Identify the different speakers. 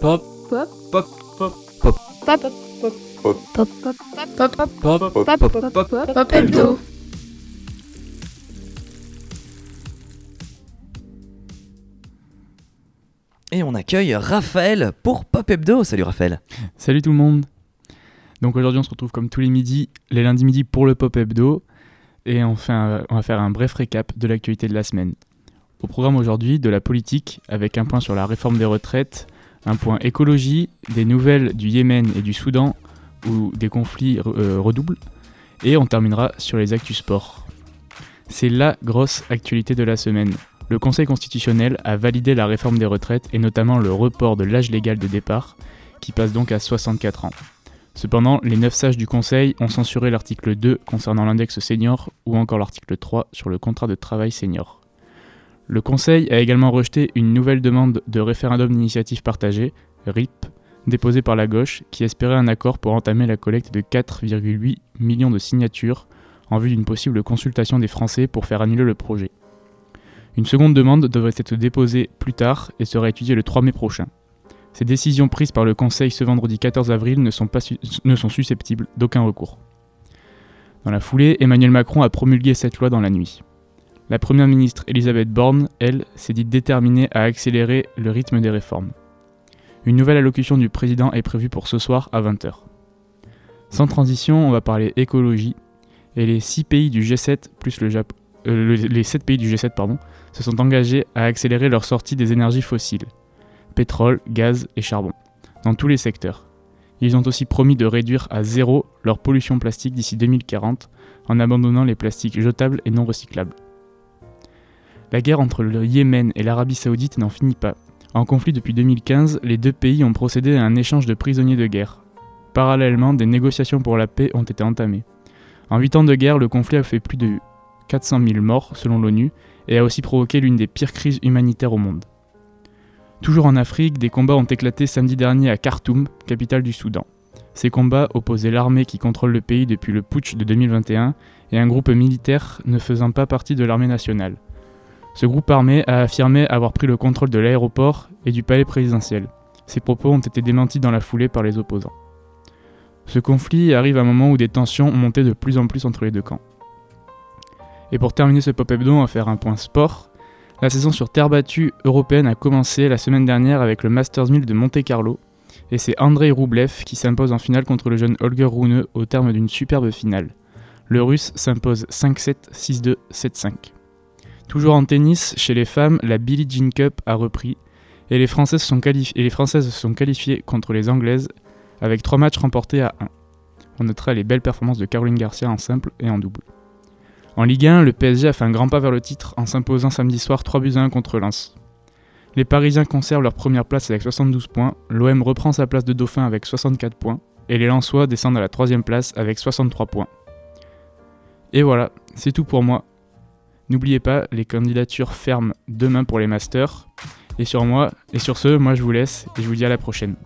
Speaker 1: Pop.
Speaker 2: Pop.
Speaker 1: Pop. Pop.
Speaker 2: Pop. Pop.
Speaker 1: Pop.
Speaker 2: Pop. Pop. Pop.
Speaker 1: Pop.
Speaker 2: Pop. Pop. Pop. Pop hebdo.
Speaker 3: Et on accueille Raphaël pour Pop Hebdo. Salut Raphaël.
Speaker 4: Salut tout le monde. Donc aujourd'hui on se retrouve comme tous les midis, les lundis midi pour le Pop Hebdo. Et on, fait un- on va faire un bref récap de l'actualité de la semaine. Au programme aujourd'hui, de la politique, avec un point sur la réforme des retraites, un point écologie, des nouvelles du Yémen et du Soudan, où des conflits euh, redoublent. Et on terminera sur les actus sport. C'est la grosse actualité de la semaine. Le Conseil constitutionnel a validé la réforme des retraites et notamment le report de l'âge légal de départ, qui passe donc à 64 ans. Cependant, les 9 sages du Conseil ont censuré l'article 2 concernant l'index senior ou encore l'article 3 sur le contrat de travail senior. Le Conseil a également rejeté une nouvelle demande de référendum d'initiative partagée, RIP, déposée par la gauche, qui espérait un accord pour entamer la collecte de 4,8 millions de signatures en vue d'une possible consultation des Français pour faire annuler le projet. Une seconde demande devrait être déposée plus tard et sera étudiée le 3 mai prochain. Ces décisions prises par le Conseil ce vendredi 14 avril ne sont, ne sont susceptibles d'aucun recours. Dans la foulée, Emmanuel Macron a promulgué cette loi dans la nuit. La Première ministre Elisabeth Borne, elle, s'est dit déterminée à accélérer le rythme des réformes. Une nouvelle allocution du président est prévue pour ce soir à 20h. Sans transition, on va parler écologie, et les 6 pays du G7 plus euh, le- les 7 pays du G7 pardon, se sont engagés à accélérer leur sortie des énergies fossiles pétrole, gaz et charbon, dans tous les secteurs. Ils ont aussi promis de réduire à zéro leur pollution plastique d'ici 2040 en abandonnant les plastiques jetables et non recyclables. La guerre entre le Yémen et l'Arabie saoudite n'en finit pas. En conflit depuis 2015, les deux pays ont procédé à un échange de prisonniers de guerre. Parallèlement, des négociations pour la paix ont été entamées. En 8 ans de guerre, le conflit a fait plus de 400 000 morts selon l'ONU et a aussi provoqué l'une des pires crises humanitaires au monde. Toujours en Afrique, des combats ont éclaté samedi dernier à Khartoum, capitale du Soudan. Ces combats opposaient l'armée qui contrôle le pays depuis le putsch de 2021 et un groupe militaire ne faisant pas partie de l'armée nationale. Ce groupe armé a affirmé avoir pris le contrôle de l'aéroport et du palais présidentiel. Ces propos ont été démentis dans la foulée par les opposants. Ce conflit arrive à un moment où des tensions ont de plus en plus entre les deux camps. Et pour terminer ce pop hebdo, on faire un point sport. La saison sur terre battue européenne a commencé la semaine dernière avec le Masters 1000 de Monte Carlo, et c'est Andrei Roublev qui s'impose en finale contre le jeune Holger Rune au terme d'une superbe finale. Le russe s'impose 5-7, 6-2, 7-5. Toujours en tennis, chez les femmes, la Billie Jean Cup a repris, et les Françaises sont, sont qualifiées contre les Anglaises avec 3 matchs remportés à 1. On notera les belles performances de Caroline Garcia en simple et en double. En Ligue 1, le PSG a fait un grand pas vers le titre en s'imposant samedi soir 3 buts à 1 contre Lens. Les Parisiens conservent leur première place avec 72 points, l'OM reprend sa place de dauphin avec 64 points, et les Lensois descendent à la troisième place avec 63 points. Et voilà, c'est tout pour moi. N'oubliez pas, les candidatures ferment demain pour les masters. Et sur moi, et sur ce, moi je vous laisse et je vous dis à la prochaine.